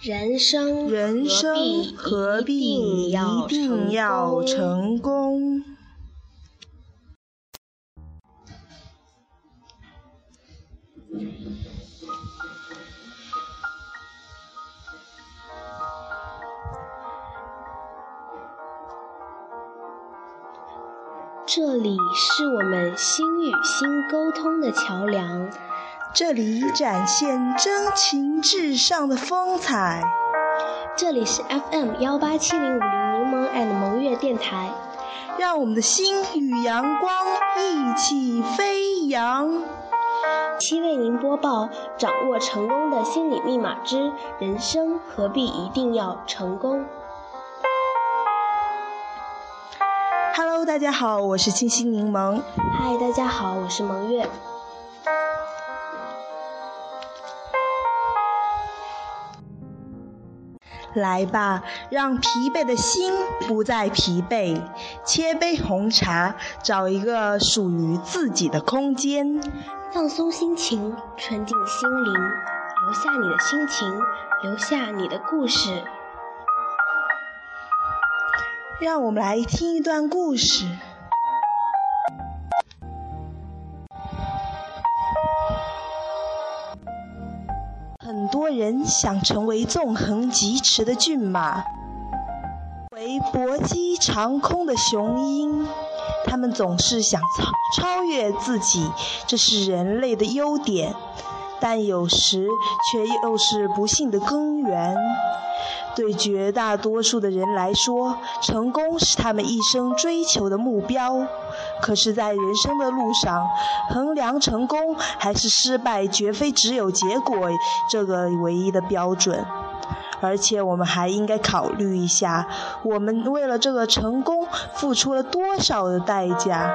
人生人生何必一定要成功？这里是我们心与心沟通的桥梁。这里展现真情至上的风采。这里是 FM 幺八七零五零柠檬 and 萌月电台。让我们的心与阳光一起飞扬。七为您播报：掌握成功的心理密码之人生何必一定要成功？Hello，大家好，我是清新柠檬。嗨，大家好，我是萌月。来吧，让疲惫的心不再疲惫。切杯红茶，找一个属于自己的空间，放松心情，纯净心灵。留下你的心情，留下你的故事。让我们来听一段故事。多人想成为纵横疾驰的骏马，为搏击长空的雄鹰。他们总是想超超越自己，这是人类的优点，但有时却又是不幸的根源。对绝大多数的人来说，成功是他们一生追求的目标。可是，在人生的路上，衡量成功还是失败，绝非只有结果这个唯一的标准。而且，我们还应该考虑一下，我们为了这个成功付出了多少的代价？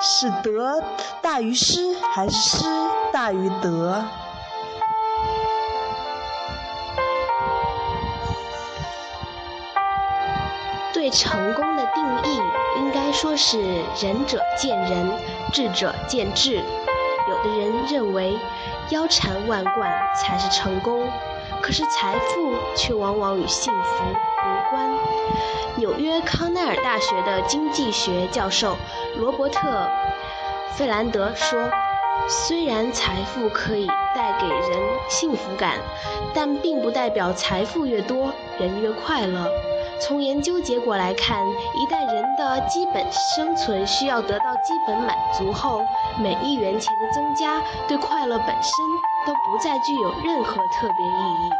是得大于失，还是失大于得？成功的定义，应该说是仁者见仁，智者见智。有的人认为腰缠万贯才是成功，可是财富却往往与幸福无关。纽约康奈尔大学的经济学教授罗伯特·费兰德说：“虽然财富可以带给人幸福感，但并不代表财富越多，人越快乐。”从研究结果来看，一旦人的基本生存需要得到基本满足后，每一元钱的增加对快乐本身都不再具有任何特别意义。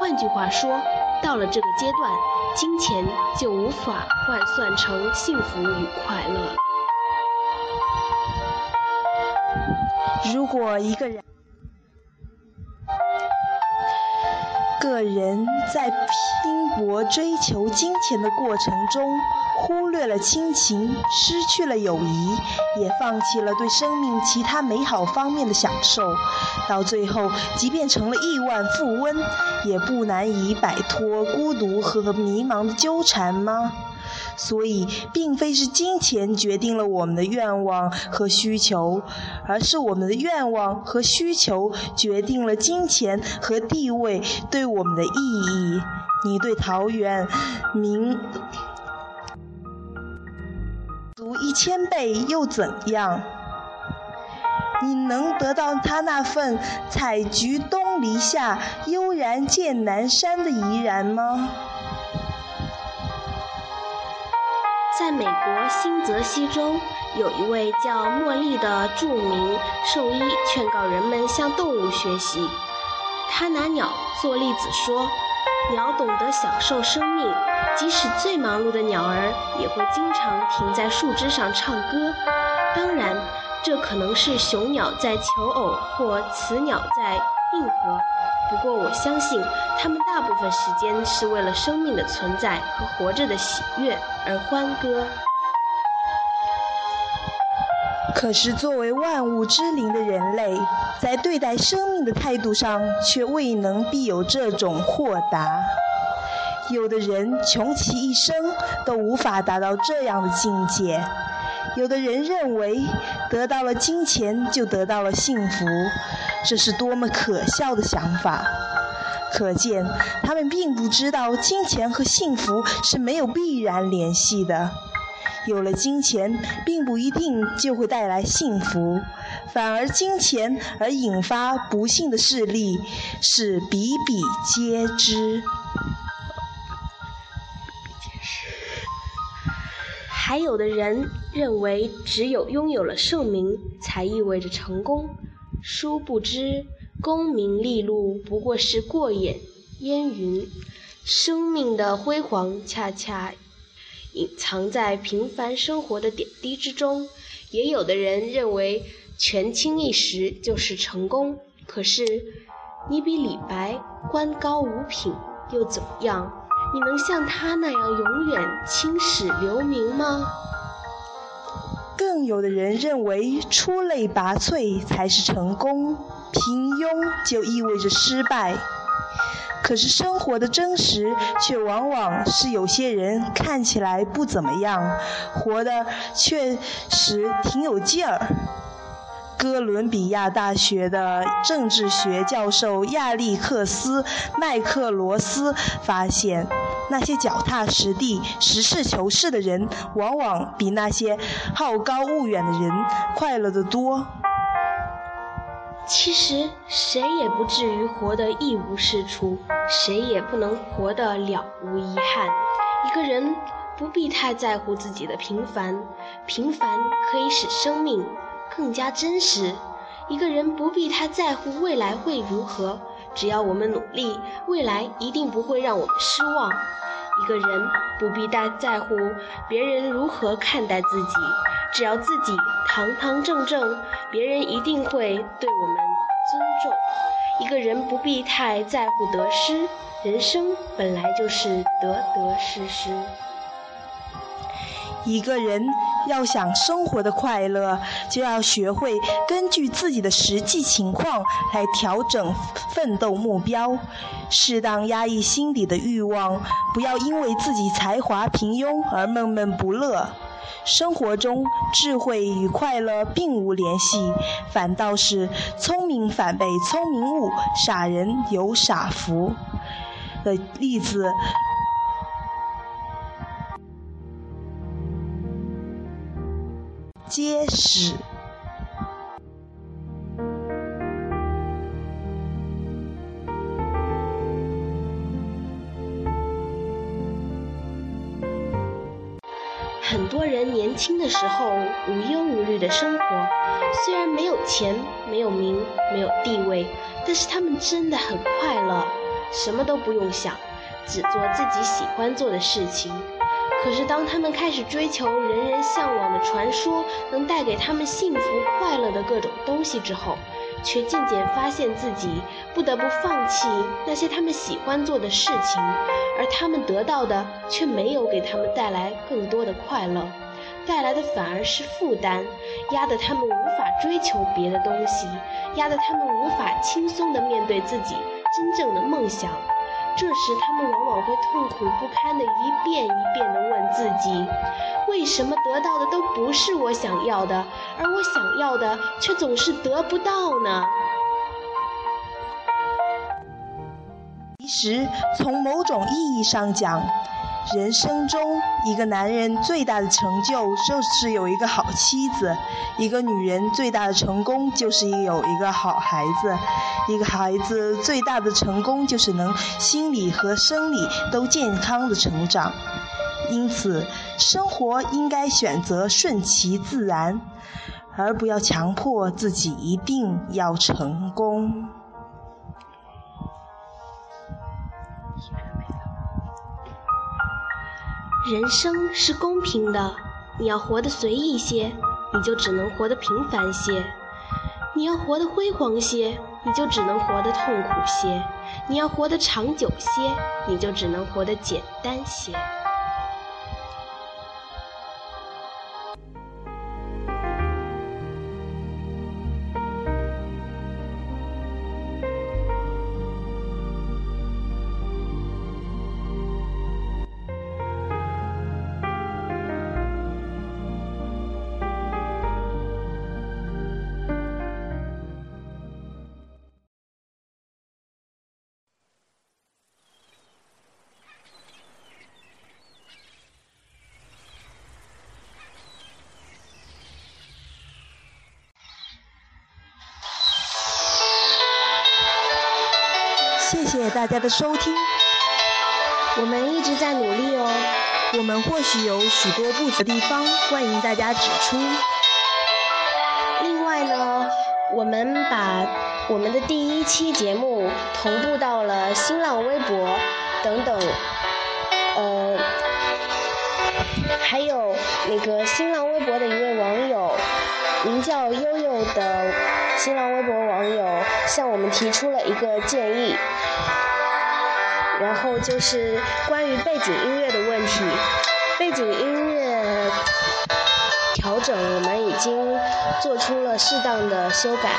换句话说，到了这个阶段，金钱就无法换算成幸福与快乐。如果一个人，个人在拼搏追求金钱的过程中，忽略了亲情，失去了友谊，也放弃了对生命其他美好方面的享受，到最后，即便成了亿万富翁，也不难以摆脱孤独和迷茫的纠缠吗？所以，并非是金钱决定了我们的愿望和需求，而是我们的愿望和需求决定了金钱和地位对我们的意义。你对桃园民足一千倍又怎样？你能得到他那份“采菊东篱下，悠然见南山”的怡然吗？在美国新泽西州，有一位叫茉莉的著名兽医劝告人们向动物学习。他拿鸟做例子说：“鸟懂得享受生命，即使最忙碌的鸟儿也会经常停在树枝上唱歌。当然，这可能是雄鸟在求偶，或雌鸟在应和。”不过，我相信他们大部分时间是为了生命的存在和活着的喜悦而欢歌。可是，作为万物之灵的人类，在对待生命的态度上，却未能必有这种豁达。有的人穷其一生都无法达到这样的境界。有的人认为，得到了金钱就得到了幸福，这是多么可笑的想法！可见，他们并不知道金钱和幸福是没有必然联系的。有了金钱，并不一定就会带来幸福，反而金钱而引发不幸的事例是比比皆知。还有的人认为，只有拥有了盛名，才意味着成功。殊不知，功名利禄不过是过眼烟云，生命的辉煌恰恰。隐藏在平凡生活的点滴之中。也有的人认为权倾一时就是成功，可是你比李白官高五品又怎么样？你能像他那样永远青史留名吗？有的人认为出类拔萃才是成功，平庸就意味着失败。可是生活的真实，却往往是有些人看起来不怎么样，活得确实挺有劲儿。哥伦比亚大学的政治学教授亚历克斯·麦克罗斯发现，那些脚踏实地、实事求是的人，往往比那些好高骛远的人快乐得多。其实谁也不至于活得一无是处，谁也不能活得了无遗憾。一个人不必太在乎自己的平凡，平凡可以使生命更加真实。一个人不必太在乎未来会如何，只要我们努力，未来一定不会让我们失望。一个人不必太在乎别人如何看待自己。只要自己堂堂正正，别人一定会对我们尊重。一个人不必太在乎得失，人生本来就是得得失失。一个人要想生活的快乐，就要学会根据自己的实际情况来调整奋斗目标，适当压抑心底的欲望，不要因为自己才华平庸而闷闷不乐。生活中，智慧与快乐并无联系，反倒是聪明反被聪明误，傻人有傻福的例子结实。很多人年轻的时候无忧无虑的生活，虽然没有钱、没有名、没有地位，但是他们真的很快乐，什么都不用想，只做自己喜欢做的事情。可是当他们开始追求人人向往的传说能带给他们幸福快乐的各种东西之后，却渐渐发现自己不得不放弃那些他们喜欢做的事情，而他们得到的却没有给他们带来更多的快乐，带来的反而是负担，压得他们无法追求别的东西，压得他们无法轻松地面对自己真正的梦想。这时，他们往往会痛苦不堪地一遍一遍地问自己：为什么得到的都不是我想要的，而我想要的却总是得不到呢？其实，从某种意义上讲，人生中，一个男人最大的成就就是有一个好妻子；一个女人最大的成功就是有一个好孩子；一个孩子最大的成功就是能心理和生理都健康的成长。因此，生活应该选择顺其自然，而不要强迫自己一定要成功。人生是公平的，你要活得随意些，你就只能活得平凡些；你要活得辉煌些，你就只能活得痛苦些；你要活得长久些，你就只能活得简单些。谢谢大家的收听，我们一直在努力哦。我们或许有许多不足的地方，欢迎大家指出。另外呢，我们把我们的第一期节目同步到了新浪微博等等，呃，还有那个新浪微博的一位网友，名叫悠悠的新浪微博网友向我们提出了一个建议，然后就是关于背景音乐的问题，背景音乐调整我们已经做出了适当的修改，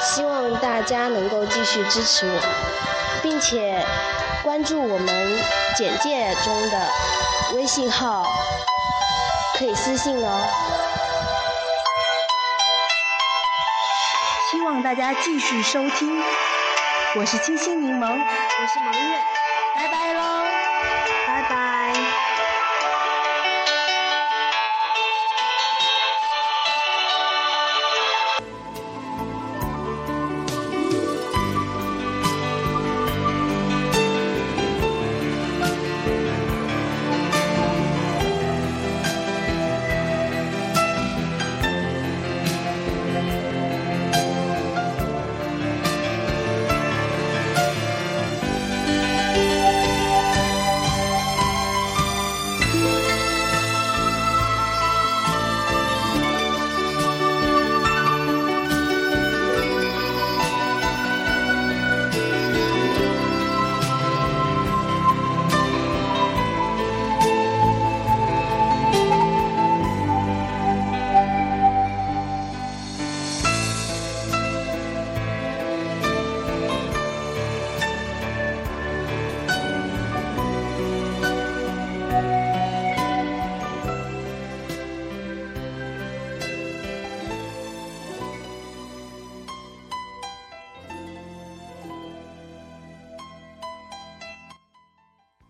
希望大家能够继续支持我，并且关注我们简介中的微信号，可以私信哦。望大家继续收听，我是清新柠檬，我是萌月，拜拜喽。